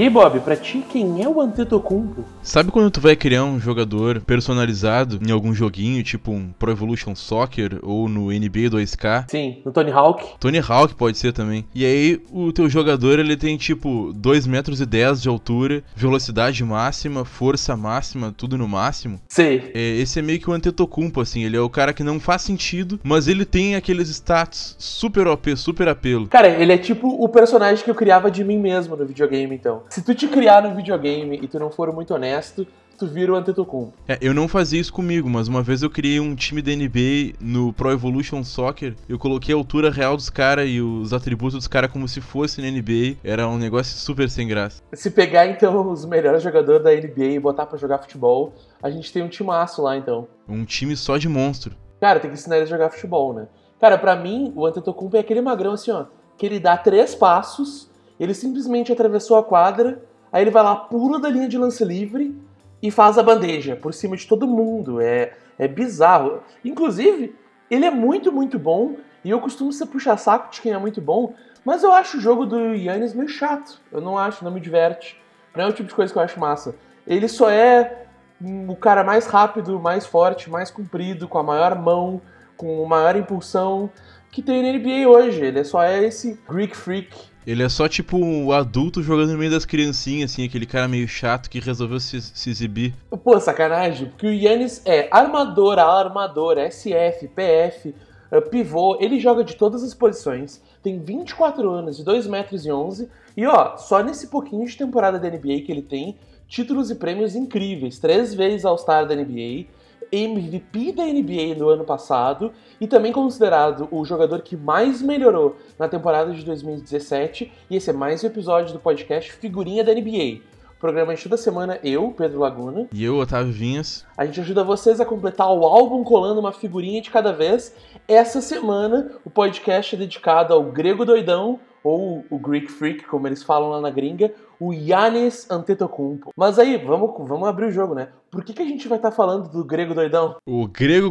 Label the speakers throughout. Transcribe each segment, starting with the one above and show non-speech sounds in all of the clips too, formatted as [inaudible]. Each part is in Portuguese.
Speaker 1: E aí, Bob, pra ti, quem é o Antetokounmpo?
Speaker 2: Sabe quando tu vai criar um jogador personalizado em algum joguinho, tipo um Pro Evolution Soccer ou no NBA 2K?
Speaker 1: Sim, no Tony Hawk.
Speaker 2: Tony Hawk pode ser também. E aí o teu jogador ele tem tipo 2 metros e 10 de altura, velocidade máxima, força máxima, tudo no máximo.
Speaker 1: Sim.
Speaker 2: É, esse é meio que o Antetokounmpo, assim, ele é o cara que não faz sentido, mas ele tem aqueles status super OP, super apelo.
Speaker 1: Cara, ele é tipo o personagem que eu criava de mim mesmo no videogame, então. Se tu te criar no videogame e tu não for muito honesto, tu vira o Antetokounmpo.
Speaker 2: É, eu não fazia isso comigo, mas uma vez eu criei um time da NBA no Pro Evolution Soccer. Eu coloquei a altura real dos caras e os atributos dos caras como se fosse na NBA. Era um negócio super sem graça.
Speaker 1: Se pegar então os melhores jogadores da NBA e botar para jogar futebol, a gente tem um timaço lá então.
Speaker 2: Um time só de monstro.
Speaker 1: Cara, tem que ensinar ele a jogar futebol, né? Cara, para mim, o Antetokounmpo é aquele magrão assim, ó, que ele dá três passos, ele simplesmente atravessou a quadra, aí ele vai lá, pula da linha de lance livre e faz a bandeja por cima de todo mundo. É, é bizarro. Inclusive, ele é muito, muito bom. E eu costumo ser puxar saco de quem é muito bom. Mas eu acho o jogo do Yannis meio chato. Eu não acho, não me diverte. Não é o tipo de coisa que eu acho massa. Ele só é o cara mais rápido, mais forte, mais comprido, com a maior mão, com a maior impulsão que tem na NBA hoje. Ele só é esse Greek Freak
Speaker 2: ele é só tipo um adulto jogando no meio das criancinhas, assim, aquele cara meio chato que resolveu se, se exibir.
Speaker 1: Pô, sacanagem, porque o Yannis é armador, armador, SF, PF, eh, pivô, ele joga de todas as posições, tem 24 anos e 2 metros e 11, e ó, só nesse pouquinho de temporada da NBA que ele tem, títulos e prêmios incríveis, três vezes All-Star da NBA, MVP da NBA no ano passado e também considerado o jogador que mais melhorou na temporada de 2017. E esse é mais um episódio do podcast Figurinha da NBA. O programa de toda semana, eu, Pedro Laguna.
Speaker 2: E eu, Otávio Vinhas.
Speaker 1: A gente ajuda vocês a completar o álbum colando uma figurinha de cada vez. Essa semana, o podcast é dedicado ao Grego Doidão, ou o Greek Freak, como eles falam lá na gringa, o Yannis Antetokounmpo. Mas aí, vamos, vamos abrir o jogo, né? Por que, que a gente vai estar tá falando do grego doidão?
Speaker 2: O grego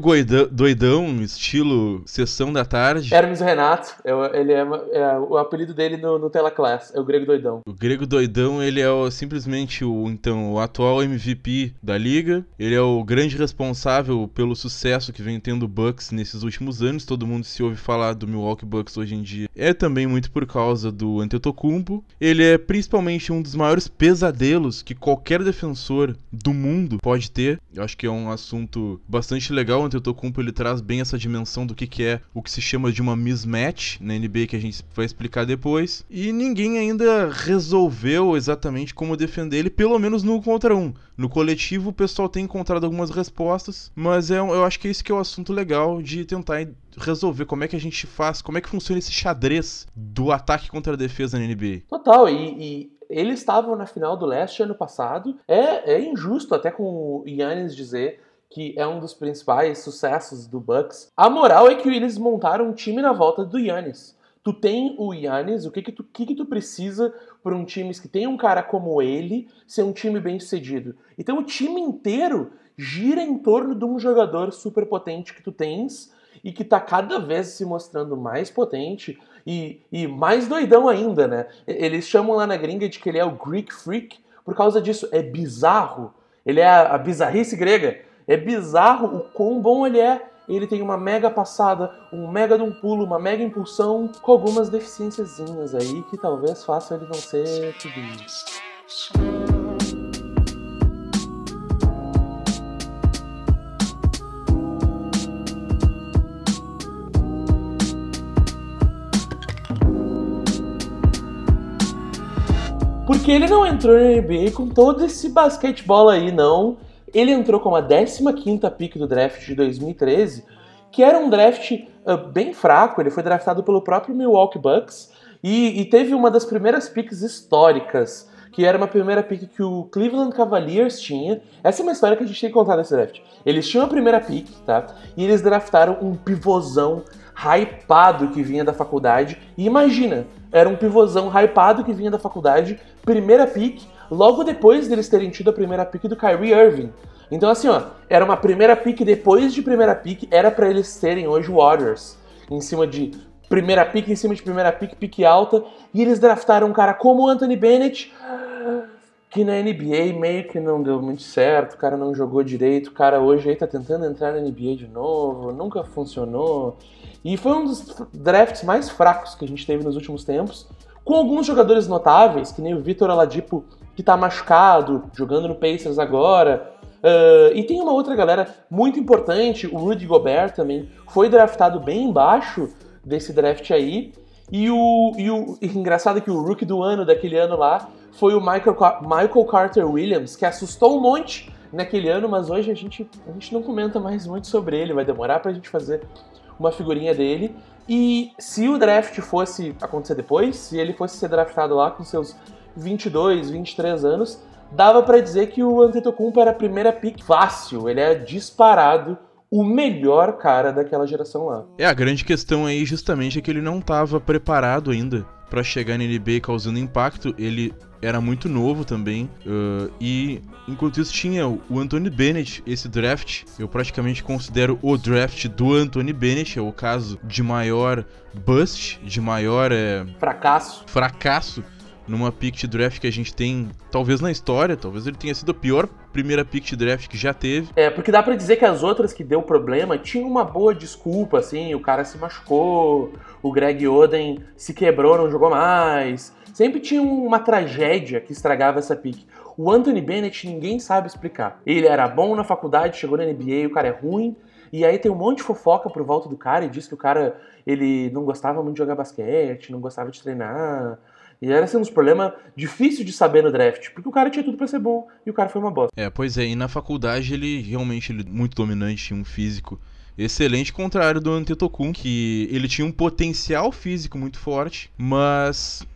Speaker 2: doidão, estilo sessão da tarde.
Speaker 1: Hermes Renato, é, ele é, é, o apelido dele no, no Tela Class, é o grego doidão.
Speaker 2: O grego doidão, ele é o, simplesmente o, então, o atual MVP da liga. Ele é o grande responsável pelo sucesso que vem tendo o Bucks nesses últimos anos. Todo mundo se ouve falar do Milwaukee Bucks hoje em dia. É também muito por causa do Antetokounmpo. Ele é principalmente um dos maiores pesadelos que qualquer defensor do mundo pode ter. Eu acho que é um assunto bastante legal. O Antetokounmpo ele traz bem essa dimensão do que, que é o que se chama de uma mismatch na NBA que a gente vai explicar depois. E ninguém ainda resolveu exatamente como defender ele, pelo menos no contra um. No coletivo o pessoal tem encontrado algumas respostas, mas é, eu acho que é isso que é o assunto legal de tentar resolver como é que a gente faz, como é que funciona esse xadrez do ataque contra a defesa na NBA.
Speaker 1: Total, e, e eles estavam na final do leste ano passado. É, é injusto até com o Yannis dizer que é um dos principais sucessos do Bucks. A moral é que eles montaram um time na volta do Yannis. Tu tem o Yannis, o que que tu, que que tu precisa para um time que tem um cara como ele ser um time bem sucedido? Então o time inteiro gira em torno de um jogador super potente que tu tens e que está cada vez se mostrando mais potente e, e mais doidão ainda, né? Eles chamam lá na gringa de que ele é o Greek Freak por causa disso. É bizarro. Ele é a, a bizarrice grega. É bizarro o quão bom ele é. Ele tem uma mega passada, um mega de um pulo, uma mega impulsão, com algumas deficiênciazinhas aí que talvez façam ele não ser tudo isso. Porque ele não entrou na NBA com todo esse basquetebol aí, não. Ele entrou com a 15 pick do draft de 2013, que era um draft uh, bem fraco. Ele foi draftado pelo próprio Milwaukee Bucks e, e, teve uma das primeiras picks históricas, que era uma primeira pick que o Cleveland Cavaliers tinha. Essa é uma história que a gente tem que contar nesse draft. Eles tinham a primeira pick, tá? E eles draftaram um pivôzão hypado que vinha da faculdade. E imagina, era um pivôzão hypado que vinha da faculdade, primeira pick, logo depois deles terem tido a primeira pick do Kyrie Irving. Então assim, ó, era uma primeira pick depois de primeira pick, era para eles terem hoje Warriors, em cima de primeira pick, em cima de primeira pick, pick alta, e eles draftaram um cara como Anthony Bennett, que na NBA meio que não deu muito certo, o cara não jogou direito, o cara hoje aí tá tentando entrar na NBA de novo, nunca funcionou. E foi um dos drafts mais fracos que a gente teve nos últimos tempos, com alguns jogadores notáveis, que nem o Vitor Aladipo, que tá machucado, jogando no Pacers agora. Uh, e tem uma outra galera muito importante, o Rudy Gobert também, foi draftado bem embaixo desse draft aí. E o, e o e [laughs] engraçado que o rookie do ano daquele ano lá foi o Michael, Michael Carter Williams, que assustou um monte naquele ano, mas hoje a gente, a gente não comenta mais muito sobre ele, vai demorar pra gente fazer uma figurinha dele. E se o draft fosse acontecer depois, se ele fosse ser draftado lá com seus 22, 23 anos, dava para dizer que o Antetokounmpo era a primeira pick fácil, ele é disparado o melhor cara daquela geração lá.
Speaker 2: É, a grande questão aí justamente é que ele não estava preparado ainda para chegar na NBA causando impacto. Ele era muito novo também. Uh, e enquanto isso tinha o Anthony Bennett, esse draft. Eu praticamente considero o draft do Anthony Bennett. É o caso de maior bust, de maior é,
Speaker 1: fracasso.
Speaker 2: fracasso numa pick de draft que a gente tem, talvez na história, talvez ele tenha sido a pior primeira pick de draft que já teve.
Speaker 1: É, porque dá para dizer que as outras que deu problema tinham uma boa desculpa, assim, o cara se machucou, o Greg Oden se quebrou, não jogou mais. Sempre tinha uma tragédia que estragava essa pick. O Anthony Bennett ninguém sabe explicar. Ele era bom na faculdade, chegou na NBA, o cara é ruim, e aí tem um monte de fofoca por volta do cara e diz que o cara ele não gostava muito de jogar basquete, não gostava de treinar, e era assim, um problema difícil de saber no draft, porque o cara tinha tudo para ser bom e o cara foi uma bosta.
Speaker 2: É, pois é, e na faculdade ele realmente ele muito dominante, tinha um físico excelente, contrário do Antetokounmpo, que ele tinha um potencial físico muito forte, mas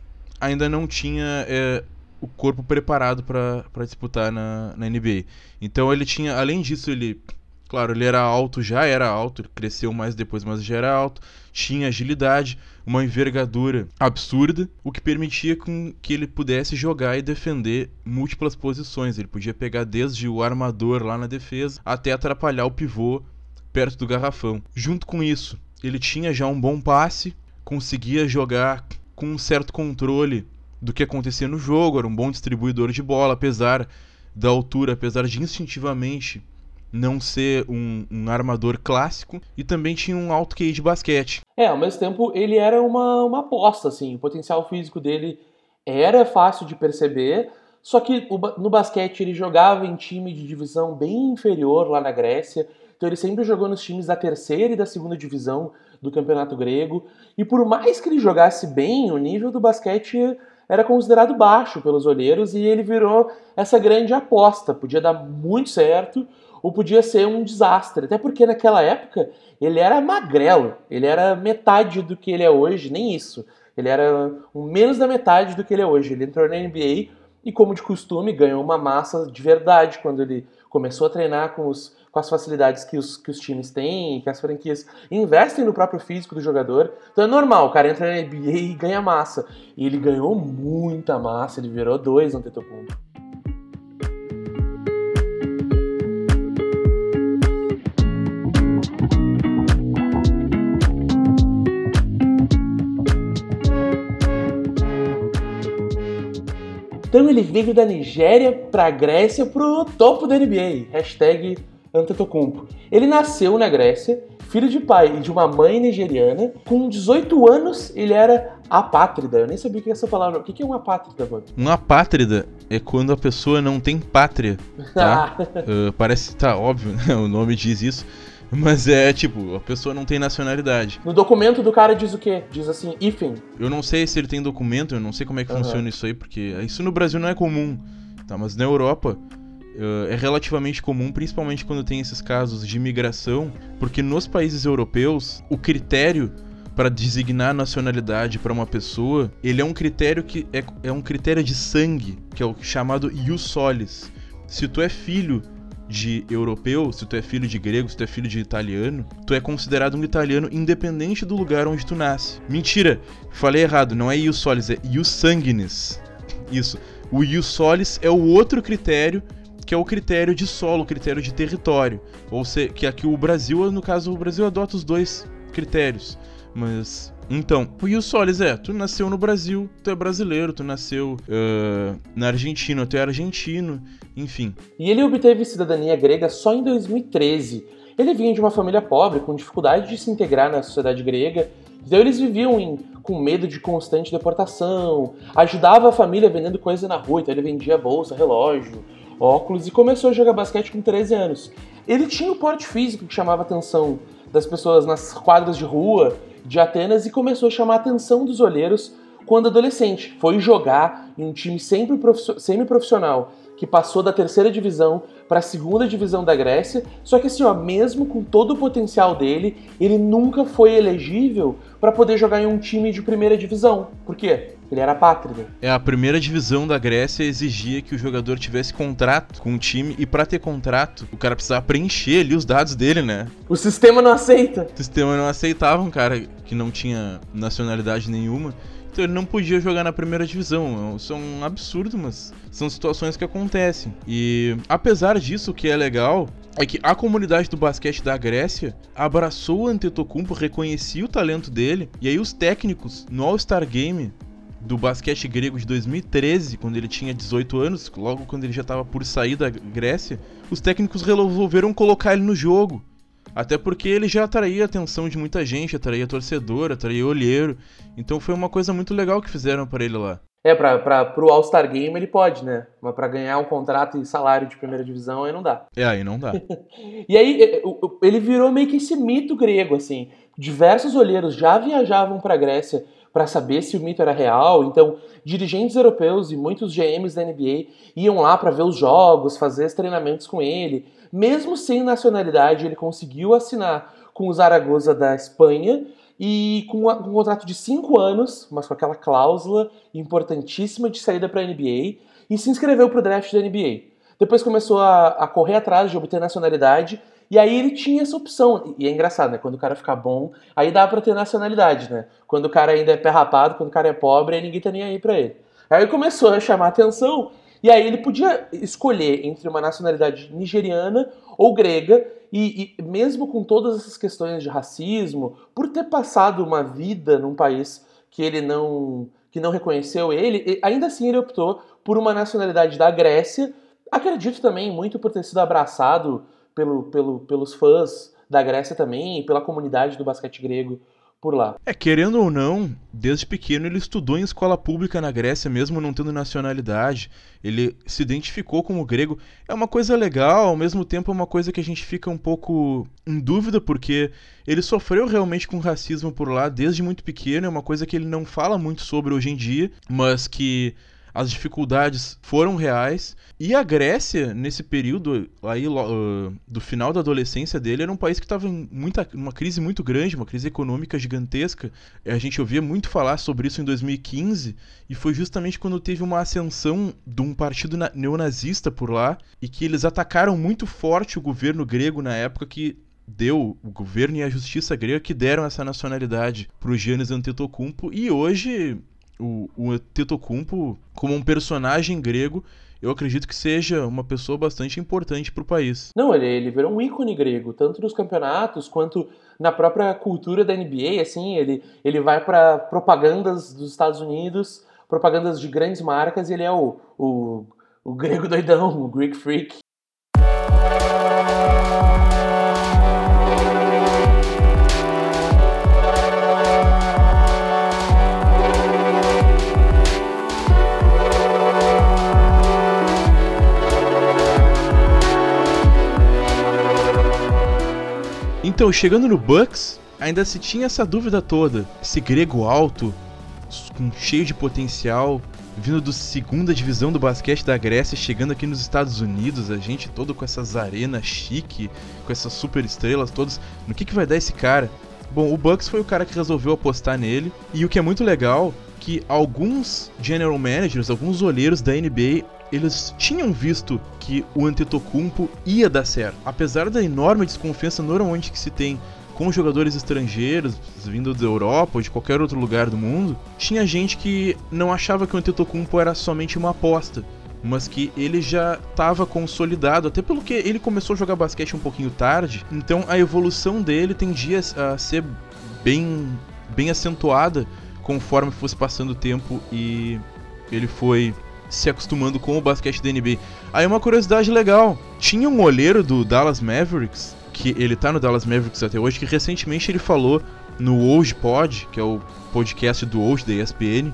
Speaker 2: ainda não tinha é, o corpo preparado para disputar na, na NBA. Então ele tinha, além disso, ele Claro, ele era alto, já era alto, cresceu mais depois, mas já era alto, tinha agilidade, uma envergadura absurda, o que permitia com que ele pudesse jogar e defender múltiplas posições. Ele podia pegar desde o armador lá na defesa até atrapalhar o pivô perto do garrafão. Junto com isso, ele tinha já um bom passe, conseguia jogar com um certo controle do que acontecia no jogo, era um bom distribuidor de bola, apesar da altura, apesar de instintivamente não ser um, um, armador clássico e também tinha um alto QI de basquete.
Speaker 1: É, ao mesmo tempo ele era uma, uma aposta, assim, o potencial físico dele era fácil de perceber, só que no basquete ele jogava em time de divisão bem inferior lá na Grécia, então ele sempre jogou nos times da terceira e da segunda divisão do campeonato grego, e por mais que ele jogasse bem, o nível do basquete era considerado baixo pelos olheiros e ele virou essa grande aposta, podia dar muito certo, ou podia ser um desastre. Até porque naquela época ele era magrelo, ele era metade do que ele é hoje, nem isso. Ele era menos da metade do que ele é hoje. Ele entrou na NBA e, como de costume, ganhou uma massa de verdade quando ele começou a treinar com, os, com as facilidades que os, que os times têm, que as franquias investem no próprio físico do jogador. Então é normal, o cara entra na NBA e ganha massa. E ele ganhou muita massa, ele virou dois no Antetokounmpo. Então ele veio da Nigéria para a Grécia pro topo da NBA. Hashtag Antetokounmpo. Ele nasceu na Grécia, filho de pai e de uma mãe nigeriana. Com 18 anos, ele era apátrida. Eu nem sabia o que é essa palavra. O que é uma apátrida, mano?
Speaker 2: Uma apátrida é quando a pessoa não tem pátria, tá? uh, [laughs] parece, tá óbvio, né? o nome diz isso. [laughs] Mas é tipo, a pessoa não tem nacionalidade.
Speaker 1: No documento do cara diz o quê? Diz assim, IFEM.
Speaker 2: Eu não sei se ele tem documento, eu não sei como é que uhum. funciona isso aí, porque isso no Brasil não é comum, tá? Mas na Europa uh, é relativamente comum, principalmente quando tem esses casos de imigração, porque nos países europeus o critério para designar nacionalidade para uma pessoa, ele é um critério que é, é um critério de sangue, que é o chamado ius solis. Se tu é filho de europeu, se tu é filho de grego, se tu é filho de italiano, tu é considerado um italiano independente do lugar onde tu nasce. Mentira, falei errado, não é ius solis, é ius sanguinis. Isso. O ius solis é o outro critério que é o critério de solo, o critério de território. Ou seja, que aqui o Brasil, no caso, o Brasil adota os dois critérios. Mas Então, o Solis é, tu nasceu no Brasil, tu é brasileiro, tu nasceu uh, na Argentina, tu é argentino, enfim.
Speaker 1: E ele obteve cidadania grega só em 2013. Ele vinha de uma família pobre, com dificuldade de se integrar na sociedade grega, então eles viviam em, com medo de constante deportação, ajudava a família vendendo coisa na rua, então ele vendia bolsa, relógio, óculos e começou a jogar basquete com 13 anos. Ele tinha o porte físico que chamava a atenção das pessoas nas quadras de rua de Atenas e começou a chamar a atenção dos olheiros quando adolescente. Foi jogar em um time semi-profissional que passou da terceira divisão para a segunda divisão da Grécia. Só que assim, ó, mesmo com todo o potencial dele, ele nunca foi elegível para poder jogar em um time de primeira divisão. Por quê? Ele era apátrida.
Speaker 2: É, a primeira divisão da Grécia exigia que o jogador tivesse contrato com o time e para ter contrato, o cara precisava preencher ali os dados dele, né?
Speaker 1: O sistema não aceita.
Speaker 2: O sistema não aceitava um cara que não tinha nacionalidade nenhuma. Ele não podia jogar na primeira divisão. Isso é um absurdo, mas são situações que acontecem. E apesar disso, o que é legal é que a comunidade do basquete da Grécia abraçou o Antetokounmpo, reconhecia o talento dele, e aí os técnicos no All-Star Game do basquete grego de 2013, quando ele tinha 18 anos, logo quando ele já estava por sair da Grécia, os técnicos resolveram colocar ele no jogo. Até porque ele já atraía a atenção de muita gente, atraía torcedor, atraía olheiro. Então foi uma coisa muito legal que fizeram para ele lá.
Speaker 1: É, pra, pra, pro All-Star Game ele pode, né? Mas pra ganhar um contrato e salário de primeira divisão aí não dá.
Speaker 2: É, aí não dá. [laughs]
Speaker 1: e aí ele virou meio que esse mito grego, assim. Diversos olheiros já viajavam pra Grécia para saber se o mito era real. Então, dirigentes europeus e muitos GMs da NBA iam lá para ver os jogos, fazer os treinamentos com ele. Mesmo sem nacionalidade, ele conseguiu assinar com o Zaragoza da Espanha e com um contrato de cinco anos, mas com aquela cláusula importantíssima de saída para a NBA, e se inscreveu para o draft da NBA. Depois começou a, a, correr atrás de obter nacionalidade, e aí ele tinha essa opção. E é engraçado, né? Quando o cara fica bom, aí dá para ter nacionalidade, né? Quando o cara ainda é pé rapado, quando o cara é pobre, aí ninguém tá nem aí para ele. Aí começou a chamar atenção e aí ele podia escolher entre uma nacionalidade nigeriana ou grega, e, e, mesmo com todas essas questões de racismo, por ter passado uma vida num país que ele não que não reconheceu ele, ainda assim ele optou por uma nacionalidade da Grécia. Acredito também muito por ter sido abraçado pelo, pelo, pelos fãs da Grécia também e pela comunidade do basquete grego por lá.
Speaker 2: É, querendo ou não, desde pequeno ele estudou em escola pública na Grécia, mesmo não tendo nacionalidade. Ele se identificou como grego. É uma coisa legal, ao mesmo tempo é uma coisa que a gente fica um pouco em dúvida, porque ele sofreu realmente com racismo por lá desde muito pequeno. É uma coisa que ele não fala muito sobre hoje em dia, mas que as dificuldades foram reais. E a Grécia, nesse período aí uh, do final da adolescência dele, era um país que estava em muita, uma crise muito grande, uma crise econômica gigantesca. A gente ouvia muito falar sobre isso em 2015, e foi justamente quando teve uma ascensão de um partido neonazista por lá, e que eles atacaram muito forte o governo grego na época que deu o governo e a justiça grega que deram essa nacionalidade para o Giannis Antetokounmpo e hoje o, o Antetokounmpo como um personagem grego eu acredito que seja uma pessoa bastante importante para o país.
Speaker 1: Não, ele, ele virou um ícone grego, tanto nos campeonatos quanto na própria cultura da NBA. Assim, ele, ele vai para propagandas dos Estados Unidos, propagandas de grandes marcas, e ele é o, o, o grego doidão, o Greek Freak.
Speaker 2: Então, chegando no Bucks, ainda se tinha essa dúvida toda. Esse grego alto, com cheio de potencial, vindo do segunda divisão do basquete da Grécia, chegando aqui nos Estados Unidos, a gente todo com essas arenas chique, com essas super estrelas todas. No que, que vai dar esse cara? Bom, o Bucks foi o cara que resolveu apostar nele. E o que é muito legal, que alguns general managers, alguns olheiros da NBA eles tinham visto que o Antetokounmpo ia dar certo. Apesar da enorme desconfiança normalmente que se tem com jogadores estrangeiros vindo da Europa ou de qualquer outro lugar do mundo, tinha gente que não achava que o Antetokounmpo era somente uma aposta, mas que ele já estava consolidado, até pelo que ele começou a jogar basquete um pouquinho tarde, então a evolução dele tendia a ser bem bem acentuada conforme fosse passando o tempo e ele foi se acostumando com o basquete da NBA. Aí uma curiosidade legal, tinha um olheiro do Dallas Mavericks, que ele tá no Dallas Mavericks até hoje, que recentemente ele falou no Woj Pod, que é o podcast do Woj da ESPN,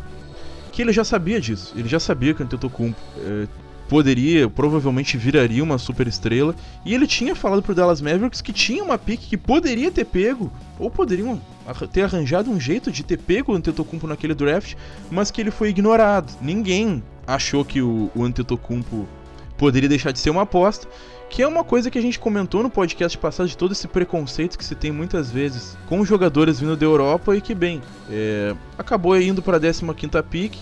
Speaker 2: que ele já sabia disso. Ele já sabia que o Antetokounmpo é, poderia, provavelmente viraria uma super estrela. E ele tinha falado pro Dallas Mavericks que tinha uma pique que poderia ter pego, ou poderiam ter arranjado um jeito de ter pego o Antetokounmpo naquele draft, mas que ele foi ignorado. Ninguém achou que o, o Antetokounmpo poderia deixar de ser uma aposta, que é uma coisa que a gente comentou no podcast passado de todo esse preconceito que se tem muitas vezes com jogadores vindo da Europa e que, bem, é, acabou indo para a 15ª pick,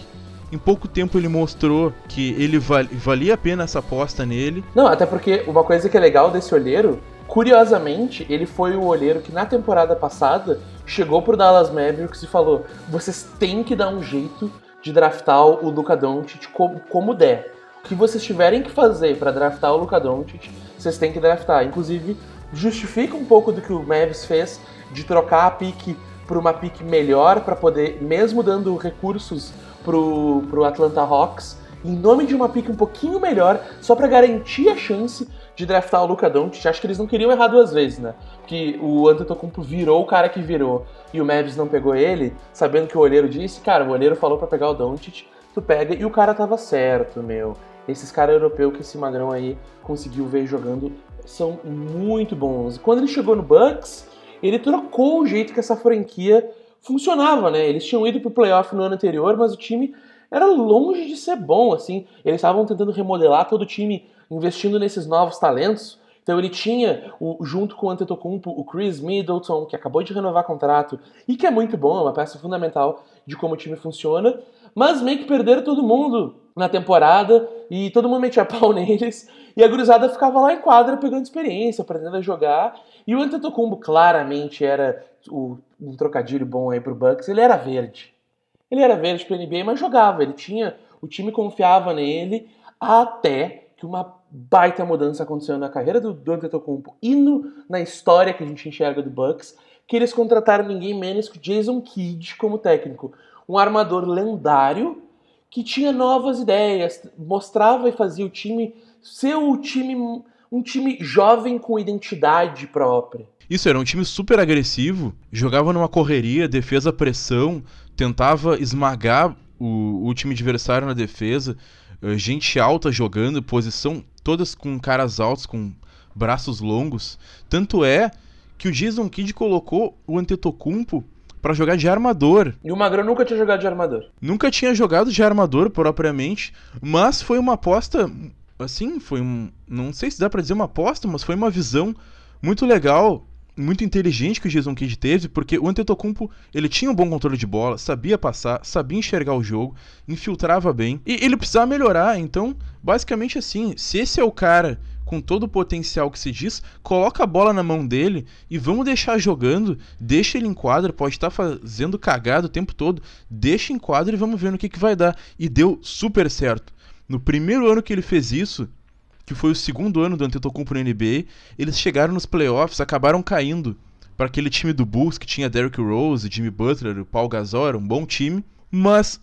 Speaker 2: em pouco tempo ele mostrou que ele val valia a pena essa aposta nele.
Speaker 1: Não, até porque uma coisa que é legal desse olheiro, curiosamente, ele foi o olheiro que na temporada passada chegou pro Dallas Mavericks e falou: "Vocês têm que dar um jeito de draftar o Luka Doncic como, como der. O que vocês tiverem que fazer para draftar o Luka Doncic, vocês têm que draftar. Inclusive, justifica um pouco do que o Mavis fez de trocar a pique por uma pique melhor para poder, mesmo dando recursos pro, pro Atlanta Hawks, em nome de uma pique um pouquinho melhor, só para garantir a chance de draftar o Luka Doncic. Acho que eles não queriam errar duas vezes, né? Que o Antetokounmpo virou o cara que virou e o Mavis não pegou ele, sabendo que o olheiro disse, cara, o olheiro falou para pegar o Doncic, tu pega e o cara tava certo, meu. Esses caras europeus que esse magrão aí conseguiu ver jogando são muito bons. Quando ele chegou no Bucks, ele trocou o jeito que essa franquia funcionava, né? Eles tinham ido pro playoff no ano anterior, mas o time era longe de ser bom, assim. Eles estavam tentando remodelar todo o time, investindo nesses novos talentos. Então ele tinha, o, junto com o Antetokounmpo, o Chris Middleton, que acabou de renovar contrato e que é muito bom, é uma peça fundamental de como o time funciona, mas meio que perderam todo mundo na temporada e todo mundo metia pau [laughs] neles. E a gurizada ficava lá em quadra pegando experiência, aprendendo a jogar. E o Antetokounmpo claramente era o, um trocadilho bom aí pro Bucks, ele era verde. Ele era verde pro NBA, mas jogava, ele tinha, o time confiava nele até que uma baita mudança aconteceu na carreira do, do Antetokounmpo e no, na história que a gente enxerga do Bucks, que eles contrataram ninguém menos que Jason Kidd como técnico. Um armador lendário que tinha novas ideias, mostrava e fazia o time ser o time, um time jovem com identidade própria.
Speaker 2: Isso, era um time super agressivo, jogava numa correria, defesa pressão, tentava esmagar o, o time adversário na defesa, gente alta jogando, posição todas com caras altos, com braços longos. Tanto é que o Jason Kidd colocou o Antetokounmpo para jogar de armador.
Speaker 1: E o Magrão nunca tinha jogado de armador.
Speaker 2: Nunca tinha jogado de armador propriamente, mas foi uma aposta, assim, foi um, não sei se dá para dizer uma aposta, mas foi uma visão muito legal muito inteligente que o Jason Kidd teve, porque o Antetokounmpo, ele tinha um bom controle de bola, sabia passar, sabia enxergar o jogo, infiltrava bem, e ele precisava melhorar, então, basicamente assim, se esse é o cara com todo o potencial que se diz, coloca a bola na mão dele e vamos deixar jogando, deixa ele em quadra, pode estar fazendo cagada o tempo todo, deixa em quadra e vamos ver no que, que vai dar. E deu super certo. No primeiro ano que ele fez isso, que foi o segundo ano do Antetokounmpo na NBA, eles chegaram nos playoffs, acabaram caindo para aquele time do Bulls que tinha Derrick Rose, Jimmy Butler, Paul Gasol, era um bom time, mas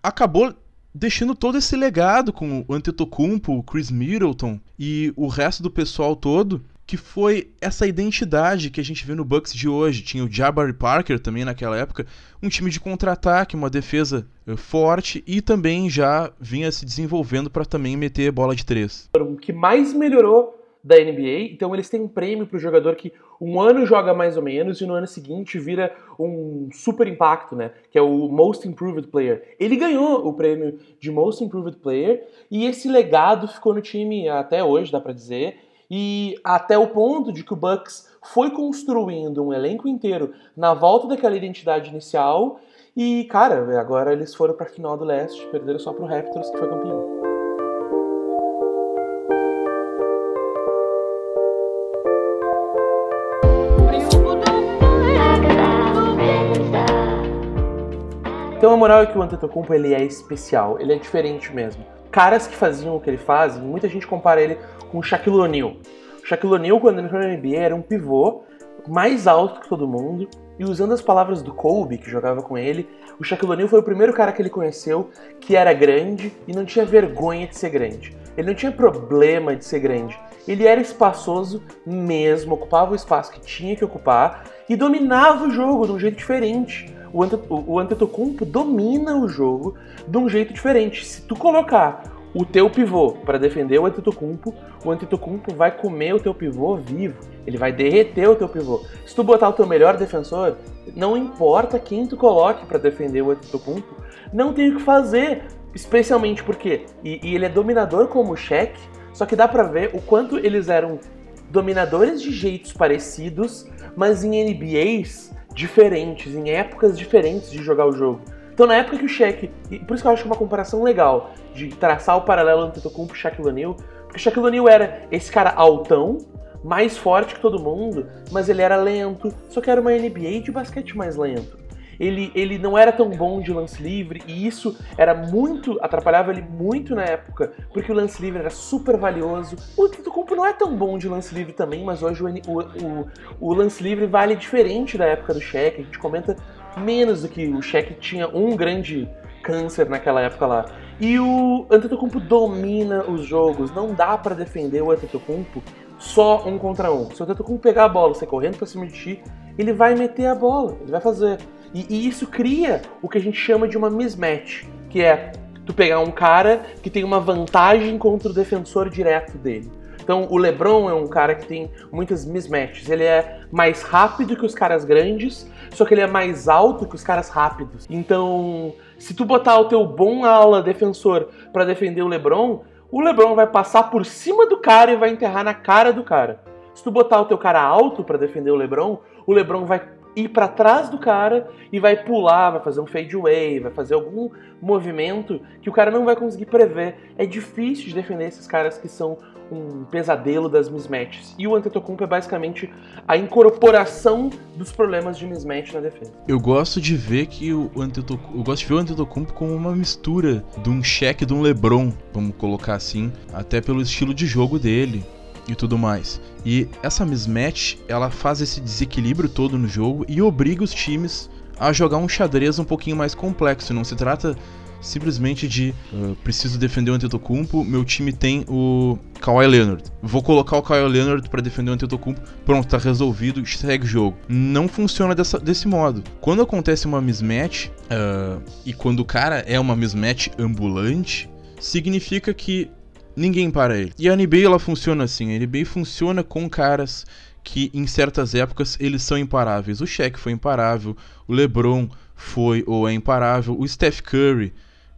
Speaker 2: acabou deixando todo esse legado com o Antetokounmpo, o Chris Middleton e o resto do pessoal todo que foi essa identidade que a gente vê no Bucks de hoje. Tinha o Jabari Parker também naquela época, um time de contra-ataque, uma defesa eh, forte e também já vinha se desenvolvendo para também meter bola de três.
Speaker 1: O que mais melhorou da NBA, então eles têm um prêmio para o jogador que um ano joga mais ou menos e no ano seguinte vira um super impacto, né? Que é o Most Improved Player. Ele ganhou o prêmio de Most Improved Player e esse legado ficou no time até hoje, dá para dizer e até o ponto de que o Bucks foi construindo um elenco inteiro na volta daquela identidade inicial e, cara, agora eles foram para a final do leste, perderam só para o Raptors, que foi campeão. Então a moral é que o Antetokounmpo ele é especial, ele é diferente mesmo. Caras que faziam o que ele faz, muita gente compara ele com o Shaquille O'Neal. O Shaquille O'Neal, quando ele entrou na NBA, era um pivô mais alto que todo mundo. E usando as palavras do Kobe, que jogava com ele, o Shaquille O'Neal foi o primeiro cara que ele conheceu que era grande e não tinha vergonha de ser grande. Ele não tinha problema de ser grande. Ele era espaçoso mesmo, ocupava o espaço que tinha que ocupar e dominava o jogo de um jeito diferente. O, o Antetokounmpo domina o jogo de um jeito diferente. Se tu colocar o teu pivô para defender o Antetokounmpo, o Antetokounmpo vai comer o teu pivô vivo. Ele vai derreter o teu pivô. Se tu botar o teu melhor defensor, não importa quem tu coloque para defender o Antetokounmpo, não tem o que fazer. Especialmente porque e, e ele é dominador como o só que dá para ver o quanto eles eram dominadores de jeitos parecidos, mas em NBAs diferentes, em épocas diferentes de jogar o jogo. Então, na época que o Shaq, por isso que eu acho uma comparação legal de traçar o paralelo entre Antetokounmpo e Shaquille O'Neal, porque o Shaquille O'Neal era esse cara altão, mais forte que todo mundo, mas ele era lento, só que era uma NBA de basquete mais lento. Ele, ele não era tão bom de lance livre e isso era muito atrapalhava ele muito na época, porque o lance livre era super valioso. O Antetokounmpo não é tão bom de lance livre também, mas hoje o, o, o, lance livre vale diferente da época do Shaq. A gente comenta menos do que o Shaq tinha um grande câncer naquela época lá. E o Antetokounmpo domina os jogos, não dá para defender o Antetokounmpo só um contra um. Se o Antetokounmpo pegar a bola, você correndo pra cima de ti, ele vai meter a bola, ele vai fazer. E, e, isso cria o que a gente chama de uma mismatch, que é tu pegar um cara que tem uma vantagem contra o defensor direto dele. Então o LeBron é um cara que tem muitas mismatches. Ele é mais rápido que os caras grandes, só que ele é mais alto que os caras rápidos. Então, se tu botar o teu bom ala defensor para defender o LeBron, o LeBron vai passar por cima do cara e vai enterrar na cara do cara. Se tu botar o teu cara alto para defender o LeBron, o LeBron vai ir para trás do cara e vai pular, vai fazer um fade away, vai fazer algum movimento que o cara não vai conseguir prever. É difícil de defender esses caras que são um pesadelo das mismatches. E o Antetokounmpo é basicamente a incorporação dos problemas de mismatch na defesa.
Speaker 2: Eu gosto de ver que o Antetokounmpo, eu gosto de ver o Antetokounmpo como uma mistura de um cheque de um LeBron, vamos colocar assim, até pelo estilo de jogo dele e tudo mais. E essa mismatch, ela faz esse desequilíbrio todo no jogo e obriga os times a jogar um xadrez um pouquinho mais complexo. Não se trata simplesmente de uh, preciso defender o Antetokounmpo, meu time tem o Kawhi Leonard. Vou colocar o Kawhi Leonard para defender o Antetokounmpo, pronto, tá resolvido, segue o jogo. Não funciona dessa, desse modo. Quando acontece uma mismatch, uh, e quando o cara é uma mismatch ambulante, significa que ninguém para ele. E a NBA ela funciona assim, a NBA funciona com caras que em certas épocas eles são imparáveis. O Shaq foi imparável, o LeBron foi ou é imparável, o Steph Curry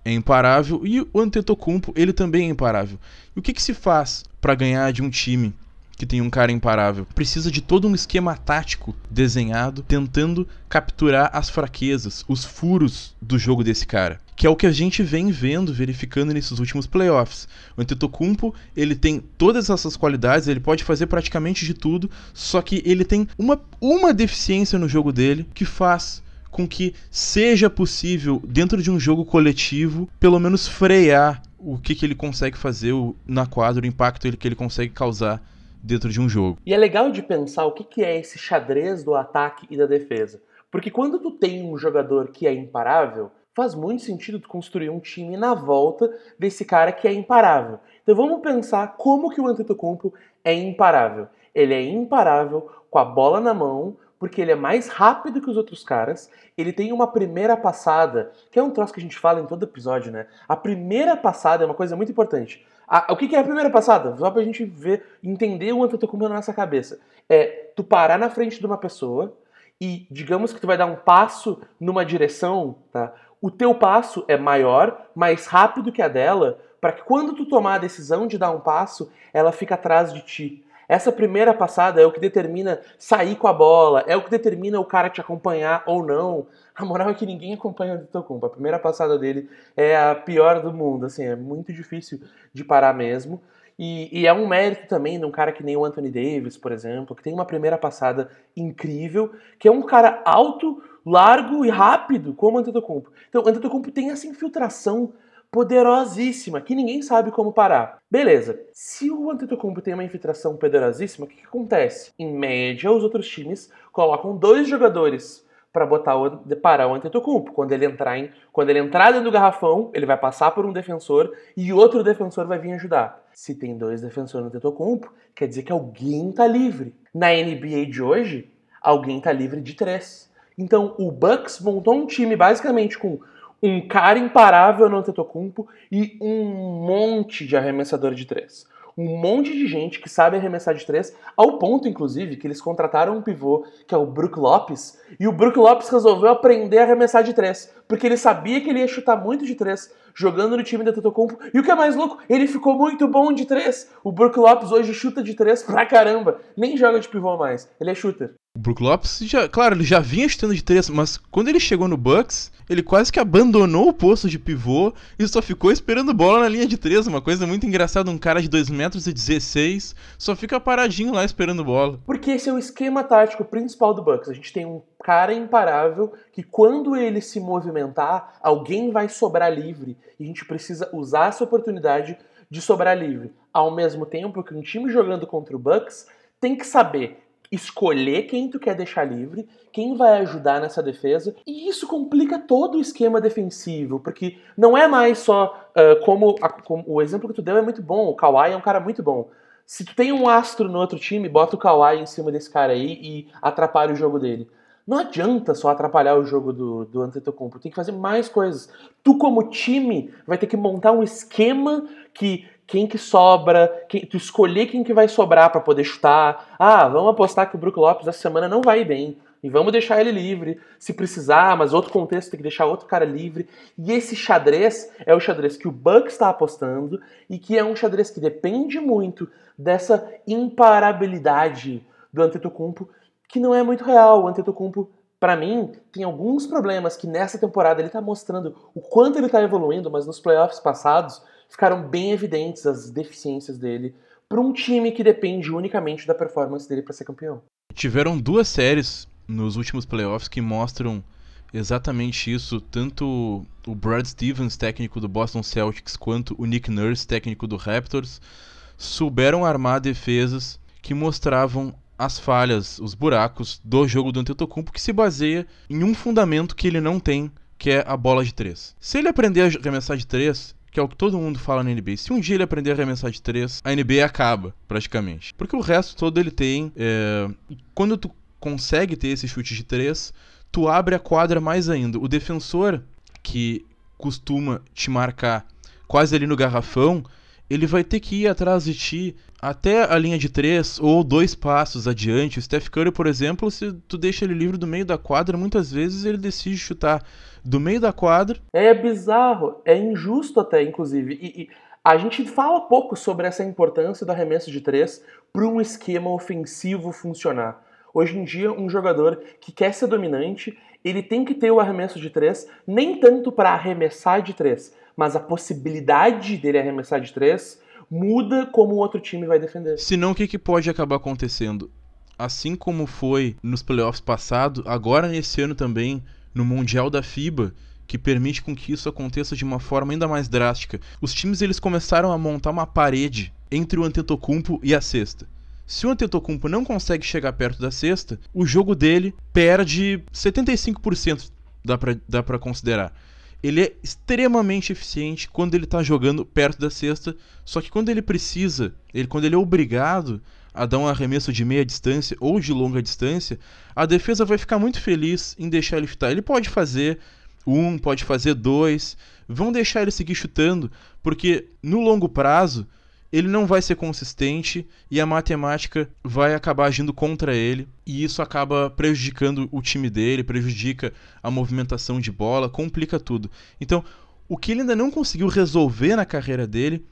Speaker 2: é imparável e o Antetokounmpo, ele também é imparável. E o que, que se faz para ganhar de um time que tem um cara imparável? Precisa de todo um esquema tático desenhado, tentando capturar as fraquezas, os furos do jogo desse cara. Que é o que a gente vem vendo, verificando nesses últimos playoffs. O Antetokounmpo, ele tem todas essas qualidades, ele pode fazer praticamente de tudo, só que ele tem uma, uma deficiência no jogo dele que faz com que seja possível, dentro de um jogo coletivo, pelo menos frear o que, que ele consegue fazer na quadra, o impacto que ele consegue causar dentro de um jogo.
Speaker 1: E é legal de pensar o que, que é esse xadrez do ataque e da defesa. Porque quando tu tem um jogador que é imparável, faz muito sentido tu construir um time na volta desse cara que é imparável. Então vamos pensar como que o Antetokounmpo é imparável. Ele é imparável com a bola na mão, porque ele é mais rápido que os outros caras, ele tem uma primeira passada, que é um troço que a gente fala em todo episódio, né? A primeira passada é uma coisa muito importante. A, o que, que é a primeira passada? Só pra gente ver, entender o Antetokounmpo na nossa cabeça. É tu parar na frente de uma pessoa e, digamos que tu vai dar um passo numa direção, tá? O teu passo é maior, mais rápido que a dela, para que quando tu tomar a decisão de dar um passo, ela fica atrás de ti. Essa primeira passada é o que determina sair com a bola, é o que determina o cara te acompanhar ou não. A moral é que ninguém acompanha o Antetokounmpo. A primeira passada dele é a pior do mundo, assim, é muito difícil de parar mesmo. E, e, é um mérito também de um cara que nem o Anthony Davis, por exemplo, que tem uma primeira passada incrível, que é um cara alto, largo e rápido, como o Antetokounmpo. Então, o Antetokounmpo tem essa infiltração poderosíssima que ninguém sabe como parar. Beleza. Se o Antetokounmpo tem uma infiltração poderosíssima, o que, que acontece? Em média, os outros times colocam dois jogadores para botar o, parar o Antetokounmpo. Quando ele entrar em, quando ele entrar dentro do garrafão, ele vai passar por um defensor e outro defensor vai vir ajudar. Se tem dois defensores no Antetokounmpo, quer dizer que alguém tá livre. Na NBA de hoje, alguém tá livre de três. Então, o Bucks montou um time basicamente com um cara imparável no Antetokounmpo e um monte de arremessador de três um monte de gente que sabe arremessar de três, ao ponto, inclusive, que eles contrataram um pivô, que é o Brook Lopes, e o Brook Lopes resolveu aprender a arremessar de três, porque ele sabia que ele ia chutar muito de três, jogando no time da Tetocompo, e o que é mais louco, ele ficou muito bom de três. O Brook Lopes hoje chuta de três pra caramba, nem joga de pivô mais, ele é shooter.
Speaker 2: O Brook Lopes, já, claro, ele já vinha chutando de três, mas quando ele chegou no Bucks, ele quase que abandonou o posto de pivô e só ficou esperando bola na linha de três. Uma coisa muito engraçada, um cara de 2 metros e 16 só fica paradinho lá esperando bola.
Speaker 1: Porque esse é o esquema tático principal do Bucks. A gente tem um cara imparável que quando ele se movimentar, alguém vai sobrar livre e a gente precisa usar essa oportunidade de sobrar livre. Ao mesmo tempo que um time jogando contra o Bucks tem que saber escolher quem tu quer deixar livre, quem vai ajudar nessa defesa, e isso complica todo o esquema defensivo, porque não é mais só uh, como, a, como, o exemplo que tu deu é muito bom, o Kawhi é um cara muito bom. Se tu tem um astro no outro time, bota o Kawhi em cima desse cara aí e atrapalha o jogo dele. Não adianta só atrapalhar o jogo do, do Antetokounmpo, tem que fazer mais coisas. Tu como time vai ter que montar um esquema que quem que sobra, quem, tu escolher quem que vai sobrar para poder chutar. Ah, vamos apostar que o Brook Lopes essa semana não vai bem. E vamos deixar ele livre, se precisar, mas outro contexto tem que deixar outro cara livre. E esse xadrez é o xadrez que o Bucks está apostando e que é um xadrez que depende muito dessa imparabilidade do Antetokounmpo, que não é muito real. O Antetokounmpo, para mim, tem alguns problemas que nessa temporada ele está mostrando o quanto ele está evoluindo, mas nos playoffs passados ficaram bem evidentes as deficiências dele para um time que depende unicamente da performance dele para ser campeão.
Speaker 2: Tiveram duas séries nos últimos playoffs que mostram exatamente isso, tanto o Brad Stevens, técnico do Boston Celtics, quanto o Nick Nurse, técnico do Raptors, souberam armar defesas que mostravam as falhas, os buracos do jogo do Antetokounmpo que se baseia em um fundamento que ele não tem, que é a bola de três. Se ele aprender a arremessar de três, que é o que todo mundo fala na NBA. Se um dia ele aprender a arremessar de três, a NBA acaba, praticamente. Porque o resto todo ele tem. É... Quando tu consegue ter esse chute de três, tu abre a quadra mais ainda. O defensor que costuma te marcar quase ali no garrafão, ele vai ter que ir atrás de ti até a linha de três ou dois passos adiante. O Steph Curry, por exemplo, se tu deixa ele livre do meio da quadra, muitas vezes ele decide chutar do meio da quadra.
Speaker 1: É bizarro, é injusto até, inclusive. E, e a gente fala pouco sobre essa importância do arremesso de três para um esquema ofensivo funcionar. Hoje em dia, um jogador que quer ser dominante, ele tem que ter o arremesso de três, nem tanto para arremessar de três, mas a possibilidade dele arremessar de três muda como o outro time vai defender.
Speaker 2: Senão, o que, que pode acabar acontecendo? Assim como foi nos playoffs passados, agora nesse ano também no Mundial da FIBA, que permite com que isso aconteça de uma forma ainda mais drástica. Os times eles começaram a montar uma parede entre o Antetokounmpo e a cesta. Se o Antetokounmpo não consegue chegar perto da cesta, o jogo dele perde 75%, dá pra, dá pra considerar. Ele é extremamente eficiente quando ele está jogando perto da cesta, só que quando ele precisa, ele, quando ele é obrigado a dar um arremesso de meia distância ou de longa distância, a defesa vai ficar muito feliz em deixar ele chutar. Ele pode fazer um, pode fazer dois, vão deixar ele seguir chutando, porque no longo prazo ele não vai ser consistente e a matemática vai acabar agindo contra ele e isso acaba prejudicando o time dele, prejudica a movimentação de bola, complica tudo. Então, o que ele ainda não conseguiu resolver na carreira dele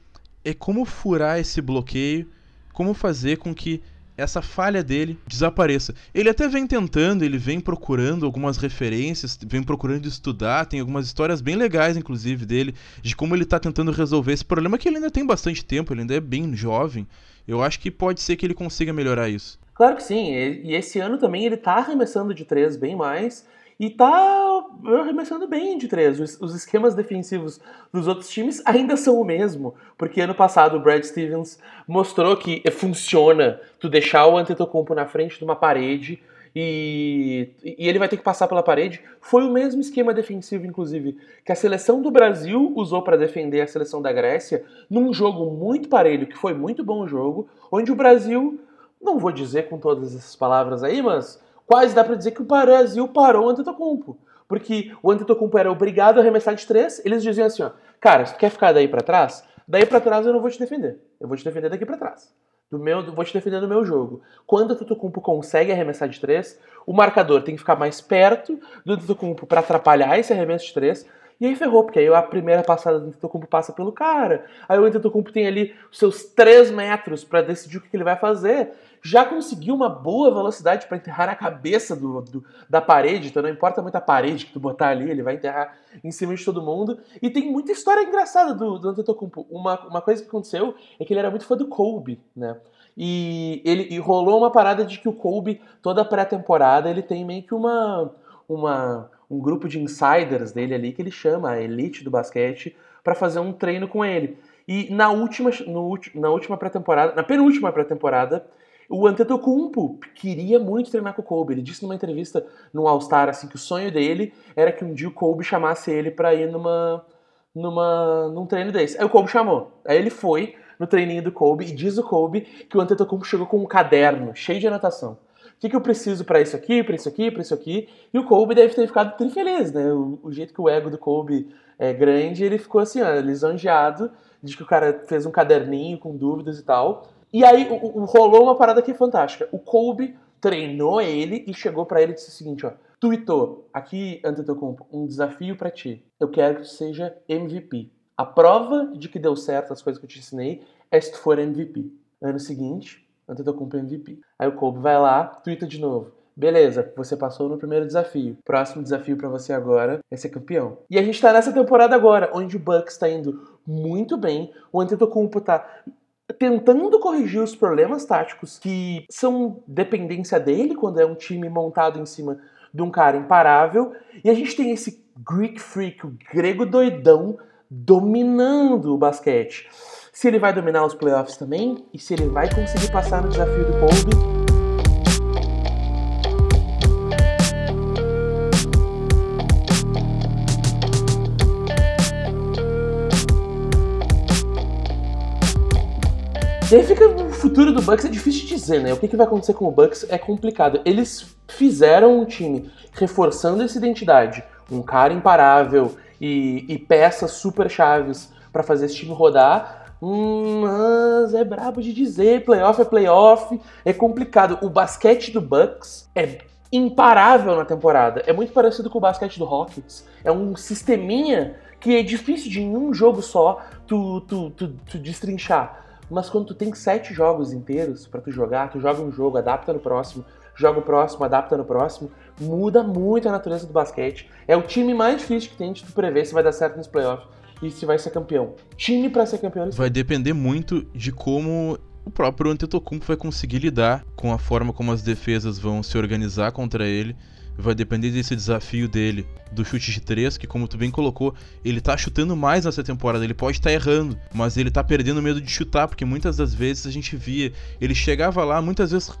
Speaker 2: é como furar esse bloqueio como fazer com que essa falha dele desapareça. Ele até vem tentando, ele vem procurando algumas referências, vem procurando estudar, tem algumas histórias bem legais, inclusive, dele, de como ele está tentando resolver esse problema, que ele ainda tem bastante tempo, ele ainda é bem jovem. Eu acho que pode ser que ele consiga melhorar isso.
Speaker 1: Claro que sim, e esse ano também ele está arremessando de três bem mais, e tá arremessando bem de três. Os, os, esquemas defensivos dos outros times ainda são o mesmo, porque ano passado o Brad Stevens mostrou que funciona tu deixar o Antetokounmpo na frente de uma parede e, e ele vai ter que passar pela parede. Foi o mesmo esquema defensivo, inclusive, que a seleção do Brasil usou para defender a seleção da Grécia num jogo muito parelho, que foi muito bom o jogo, onde o Brasil, não vou dizer com todas essas palavras aí, mas quase dá para dizer que o Brasil parou o Antetokounmpo. Porque o Antetokounmpo era obrigado a arremessar de três, eles diziam assim, ó, cara, se tu quer ficar daí para trás, daí para trás eu não vou te defender. Eu vou te defender daqui para trás. Do meu, vou te defender no meu jogo. Quando o Antetokounmpo consegue arremessar de três, o marcador tem que ficar mais perto do Antetokounmpo para atrapalhar esse arremesso de três, e aí ferrou, porque aí a primeira passada do Antetokounmpo passa pelo cara. Aí o Antetokounmpo tem ali os seus 3 metros para decidir o que ele vai fazer. Já conseguiu uma boa velocidade para enterrar na cabeça do, do, da parede, então não importa muito a parede que tu botar ali, ele vai enterrar em cima de todo mundo. E tem muita história engraçada do, do Antetokounmpo. Uma, uma coisa que aconteceu é que ele era muito fã do Kobe, né? E ele e rolou uma parada de que o Kobe, toda pré-temporada, ele tem meio que uma, uma um grupo de insiders dele ali que ele chama a elite do basquete para fazer um treino com ele. E na última, no, na última pré-temporada, na penúltima pré-temporada, o Antetokounmpo queria muito treinar com o Kobe. Ele disse numa entrevista no All-Star assim que o sonho dele era que um dia o Kobe chamasse ele para ir numa numa num treino desse. Aí o Kobe chamou. Aí ele foi no treininho do Kobe e diz o Kobe que o Antetokounmpo chegou com um caderno cheio de anotação que, que eu preciso para isso aqui, para isso aqui, para isso aqui. E o Kobe deve ter ficado tri né? O, o, jeito que o ego do Kobe é grande, ele ficou assim, ó, lisonjeado de que o cara fez um caderninho com dúvidas e tal. E aí o, o, rolou uma parada aqui fantástica. O Kobe treinou ele e chegou para ele e disse o seguinte, ó. Tweetou, aqui, Antetokounmpo, um desafio para ti. Eu quero que tu seja MVP. A prova de que deu certo as coisas que eu te ensinei é se tu for MVP. Ano seguinte, Antetokounmpo MVP. Aí o Kobe vai lá, twitta de novo. Beleza, você passou no primeiro desafio. Próximo desafio para você agora é ser campeão. E a gente tá nessa temporada agora, onde o Bucks tá indo muito bem. O Antetokounmpo tá tentando corrigir os problemas táticos que são dependência dele quando é um time montado em cima de um cara imparável. E a gente tem esse Greek Freak, o grego doidão, dominando o basquete se ele vai dominar os playoffs também e se ele vai conseguir passar no desafio do Kobe. E aí fica o futuro do Bucks é difícil de dizer, né? O que, que vai acontecer com o Bucks é complicado. Eles fizeram um time reforçando essa identidade, um cara imparável e, e peças super chaves para fazer esse time rodar, Hum, mas é brabo de dizer, playoff é playoff, é complicado. O basquete do Bucks é imparável na temporada. É muito parecido com o basquete do Rockets. É um sisteminha que é difícil de em um jogo só tu, tu, tu, tu destrinchar. Mas quando tu tem sete jogos inteiros para tu jogar, tu joga um jogo, adapta no próximo, joga o próximo, adapta no próximo, muda muito a natureza do basquete. É o time mais difícil que tem de tu prever se vai dar certo nos playoffs e se vai ser campeão. Time para ser campeão.
Speaker 2: Vai depender muito de como o próprio Antetokounmpo vai conseguir lidar com a forma como as defesas vão se organizar contra ele. Vai depender desse desafio dele, do chute de três, que como tu bem colocou, ele tá chutando mais nessa temporada, ele pode estar tá errando, mas ele tá perdendo medo de chutar, porque muitas das vezes a gente via, ele chegava lá, muitas vezes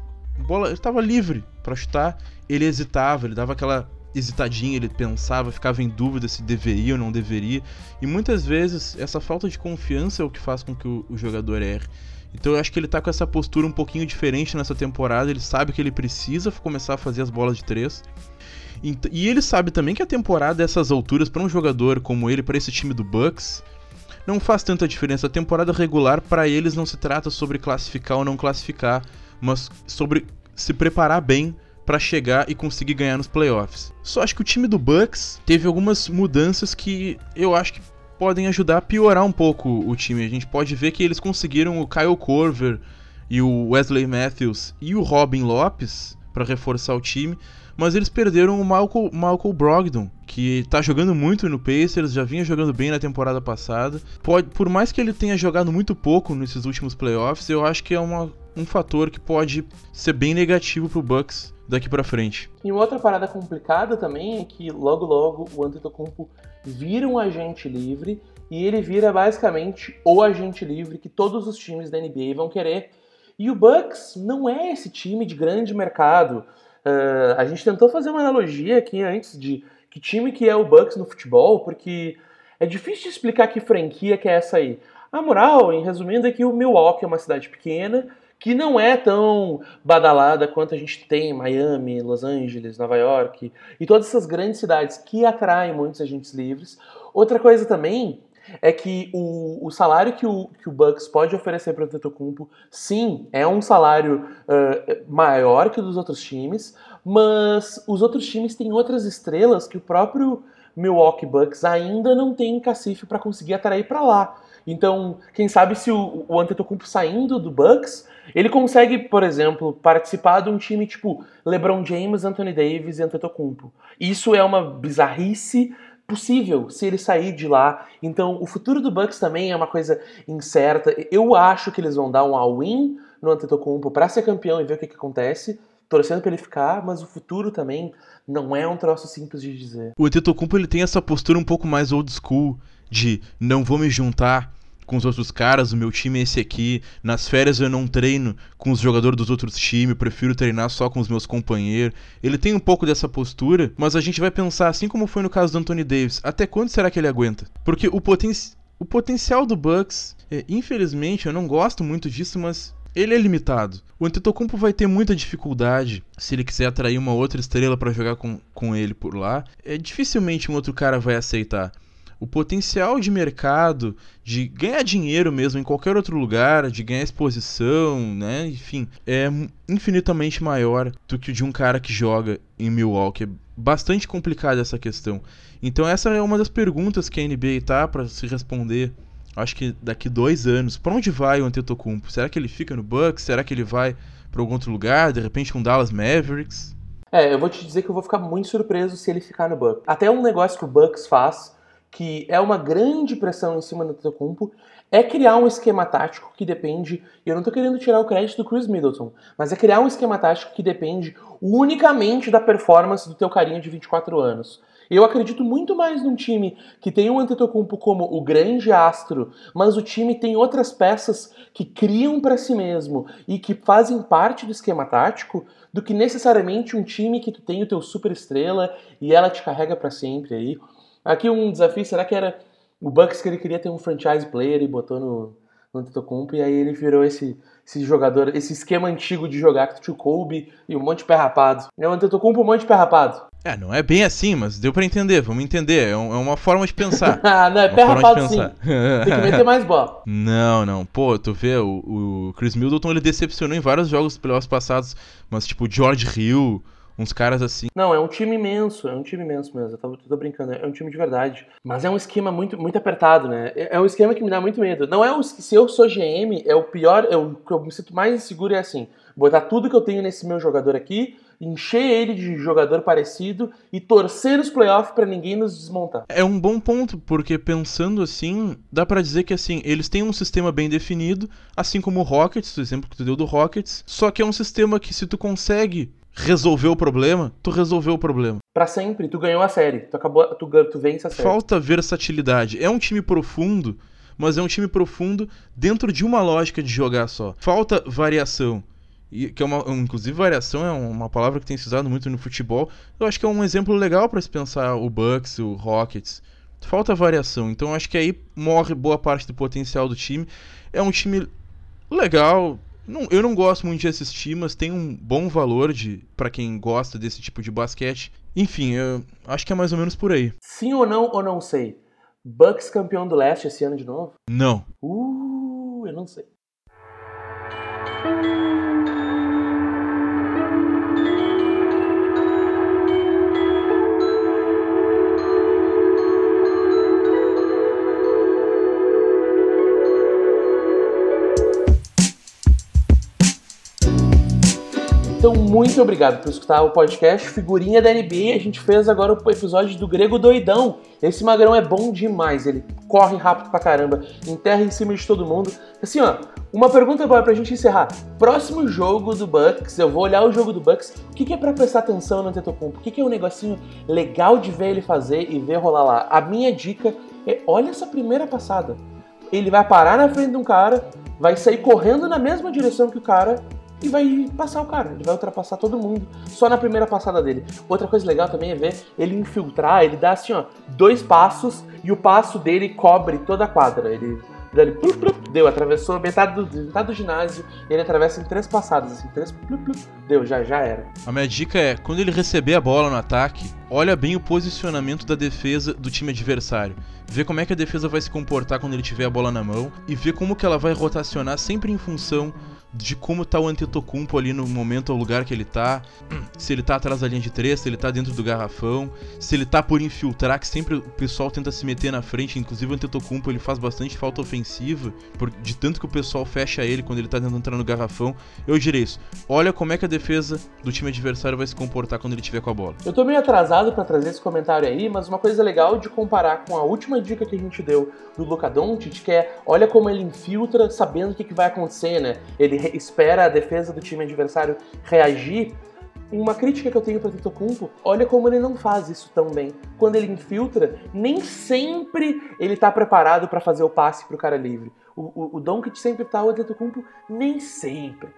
Speaker 2: bola, ele tava livre para chutar, ele hesitava, ele dava aquela hesitadinho, ele pensava, ficava em dúvida se deveria ou não deveria. E muitas vezes essa falta de confiança é o que faz com que o, o jogador erre. Então eu acho que ele tá com essa postura um pouquinho diferente nessa temporada. Ele sabe que ele precisa começar a fazer as bolas de três. E ele sabe também que a temporada dessas alturas para um jogador como ele, para esse time do Bucks, não faz tanta diferença. A temporada regular para eles não se trata sobre classificar ou não classificar, mas sobre se preparar bem para chegar e conseguir ganhar nos playoffs. Só acho que o time do Bucks teve algumas mudanças que eu acho que podem ajudar a piorar um pouco o time. A gente pode ver que eles conseguiram o Kyle Corver e o Wesley Matthews e o Robin Lopes para reforçar o time, mas eles perderam o Malcolm, Malcolm Brogdon, que tá jogando muito no Pacers, já vinha jogando bem na temporada passada. Pode, por mais que ele tenha jogado muito pouco nesses últimos playoffs, eu acho que é uma, um fator que pode ser bem negativo pro Bucks daqui para frente.
Speaker 1: E uma outra parada complicada também é que logo logo o Antetokounmpo vira um agente livre e ele vira basicamente o agente livre que todos os times da NBA vão querer. E o Bucks não é esse time de grande mercado. Uh, a gente tentou fazer uma analogia aqui antes de que time que é o Bucks no futebol, porque é difícil explicar que franquia que é essa aí. A moral, em resumindo, é que o Milwaukee é uma cidade pequena que não é tão badalada quanto a gente tem Miami, Los Angeles, Nova York e todas essas grandes cidades que atraem muitos agentes livres. Outra coisa também é que o, o salário que o, que o Bucks pode oferecer para o Tetocumpo, sim, é um salário uh, maior que o dos outros times, mas os outros times têm outras estrelas que o próprio Milwaukee Bucks ainda não tem cacife para conseguir atrair para lá. Então, quem sabe se o, o Antetokounmpo saindo do Bucks, ele consegue, por exemplo, participar de um time tipo LeBron James, Anthony Davis e Antetokounmpo. Isso é uma bizarrice possível se ele sair de lá. Então, o futuro do Bucks também é uma coisa incerta. Eu acho que eles vão dar um all-in no Antetokounmpo para ser campeão e ver o que, que acontece, torcendo para ele ficar, mas o futuro também não é um troço simples de dizer.
Speaker 2: O Antetokounmpo ele tem essa postura um pouco mais old school de não vou me juntar com os outros caras, o meu time é esse aqui. Nas férias eu não treino com os jogadores dos outros times, prefiro treinar só com os meus companheiros. Ele tem um pouco dessa postura, mas a gente vai pensar, assim como foi no caso do Anthony Davis, até quando será que ele aguenta? Porque o, poten o potencial do Bucks, é, infelizmente, eu não gosto muito disso, mas ele é limitado. O Antetokounmpo vai ter muita dificuldade se ele quiser atrair uma outra estrela para jogar com, com ele por lá. É, dificilmente um outro cara vai aceitar o potencial de mercado, de ganhar dinheiro mesmo em qualquer outro lugar, de ganhar exposição, né? Enfim, é infinitamente maior do que o de um cara que joga em Milwaukee. É bastante complicada essa questão. Então essa é uma das perguntas que a NBA tá para se responder. Acho que daqui dois anos, para onde vai o Antetokounmpo? Será que ele fica no Bucks? Será que ele vai para algum outro lugar? De repente com Dallas Mavericks?
Speaker 1: É, eu vou te dizer que eu vou ficar muito surpreso se ele ficar no Bucks. Até um negócio que o Bucks faz que é uma grande pressão em cima do Antetokounmpo, é criar um esquema tático que depende, e eu não estou querendo tirar o crédito do Chris Middleton, mas é criar um esquema tático que depende unicamente da performance do teu carinha de 24 anos. Eu acredito muito mais num time que tem um Antetokounmpo como o grande astro, mas o time tem outras peças que criam para si mesmo e que fazem parte do esquema tático, do que necessariamente um time que tu tem o teu super estrela e ela te carrega para sempre aí. Aqui um desafio, será que era o Bucks que ele queria ter um franchise player e botou no, no Antetokounmpo e aí ele virou esse, esse jogador, esse esquema antigo de jogar que tinha o Kobe e um monte de pé rapado. É o Antetokounmpo um monte de pé rapado.
Speaker 2: É, não é bem assim, mas deu para entender, vamos entender, é, é, uma forma de pensar. [laughs]
Speaker 1: ah, não, é pé rapado sim. Tem que meter mais bola. [laughs]
Speaker 2: Não, não, pô, tu vê, o, o Chris Middleton ele decepcionou em vários jogos playoffs passados, mas tipo, George Hill, uns caras assim.
Speaker 1: Não, é um time imenso, é um time imenso mesmo. Eu tô, tô, brincando, é um time de verdade. Mas é um esquema muito, muito apertado, né? É, é um esquema que me dá muito medo. Não é o se eu sou GM, é o pior, é o que eu me sinto mais inseguro é assim: botar tudo que eu tenho nesse meu jogador aqui, encher ele de jogador parecido e torcer os playoffs para ninguém nos desmontar.
Speaker 2: É um bom ponto, porque pensando assim, dá para dizer que assim, eles têm um sistema bem definido, assim como o Rockets, o exemplo que tu deu do Rockets, só que é um sistema que se tu consegue resolveu o problema, tu resolveu o problema.
Speaker 1: Para sempre, tu ganhou a série, tu acabou, tu, tu vence a série.
Speaker 2: Falta versatilidade. É um time profundo, mas é um time profundo dentro de uma lógica de jogar só. Falta variação. E, que é uma, inclusive, variação é uma palavra que tem se usado muito no futebol. Eu acho que é um exemplo legal para se pensar o Bucks, o Rockets. Falta variação. Então acho que aí morre boa parte do potencial do time. É um time legal, não, eu não gosto muito de assistir, mas tem um bom valor de para quem gosta desse tipo de basquete. Enfim, eu acho que é mais ou menos por aí.
Speaker 1: Sim ou não, ou não sei. Bucks campeão do leste esse ano de novo?
Speaker 2: Não.
Speaker 1: Uh, eu não sei. Então, muito obrigado por escutar o podcast Figurinha da NBA. A gente fez agora o episódio do Grego Doidão. Esse magrão é bom demais, ele corre rápido pra caramba, enterra em cima de todo mundo. Assim, ó, uma pergunta agora pra gente encerrar. Próximo jogo do Bucks, eu vou olhar o jogo do Bucks. O que, que é pra prestar atenção no Antetokounmpo? O que, que é um negocinho legal de ver ele fazer e ver rolar lá? A minha dica é, olha essa primeira passada. Ele vai parar na frente de um cara, vai sair correndo na mesma direção que o cara e vai passar o cara, ele vai ultrapassar todo mundo só na primeira passada dele. Outra coisa legal também é ver ele infiltrar, ele dá assim, ó, dois passos e o passo dele cobre toda a quadra. Ele ele plup, plup, deu, atravessou metade do, metade do ginásio, ele atravessa em três passadas, assim, três plup, plup, deu, já, já era.
Speaker 2: A minha dica é, quando ele receber a bola no ataque, olha bem o posicionamento da defesa do time adversário. Vê como é que a defesa vai se comportar quando ele tiver a bola na mão e vê como que ela vai rotacionar sempre em função de como tá o Antetokounmpo ali no momento, o lugar que ele tá, se ele tá atrás da linha de três, se ele tá dentro do garrafão, se ele tá por infiltrar, que sempre o pessoal tenta se meter na frente, inclusive o Antetokounmpo ele faz bastante falta ofensiva, por, de tanto que o pessoal fecha ele quando ele tá tentando entrar no garrafão. Eu direi isso, olha como é que a defesa do time adversário vai se comportar quando ele tiver com a bola.
Speaker 1: Eu tô meio atrasado para trazer esse comentário aí, mas uma coisa legal de comparar com a última dica que a gente deu do Luka Doncic, que é, olha como ele infiltra sabendo o que, que vai acontecer, né? Ele espera a defesa do time adversário reagir. Uma crítica que eu tenho para Tetokumpo, olha como ele não faz isso tão bem. Quando ele infiltra, nem sempre ele tá preparado para fazer o passe pro cara livre. O, o, o Doncic sempre tá, o Tetokumpo nem sempre.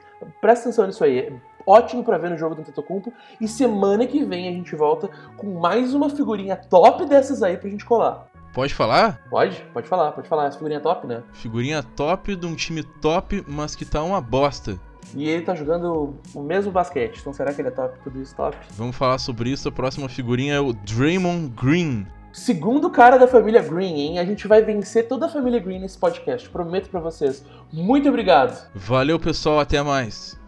Speaker 1: Presta atenção nisso aí. É ótimo para ver no jogo do Tetokumpo. E semana que vem a gente volta com mais uma figurinha top dessas aí pra gente colar.
Speaker 2: Pode falar?
Speaker 1: Pode, pode falar, pode falar. Essa figurinha top, né?
Speaker 2: Figurinha top de um time top, mas que tá uma bosta.
Speaker 1: E ele tá jogando o mesmo basquete, então será que ele é top, tudo isso top?
Speaker 2: Vamos falar sobre isso. A próxima figurinha é o Draymond Green.
Speaker 1: Segundo cara da família Green, hein? A gente vai vencer toda a família Green nesse podcast, prometo para vocês. Muito obrigado.
Speaker 2: Valeu, pessoal, até mais.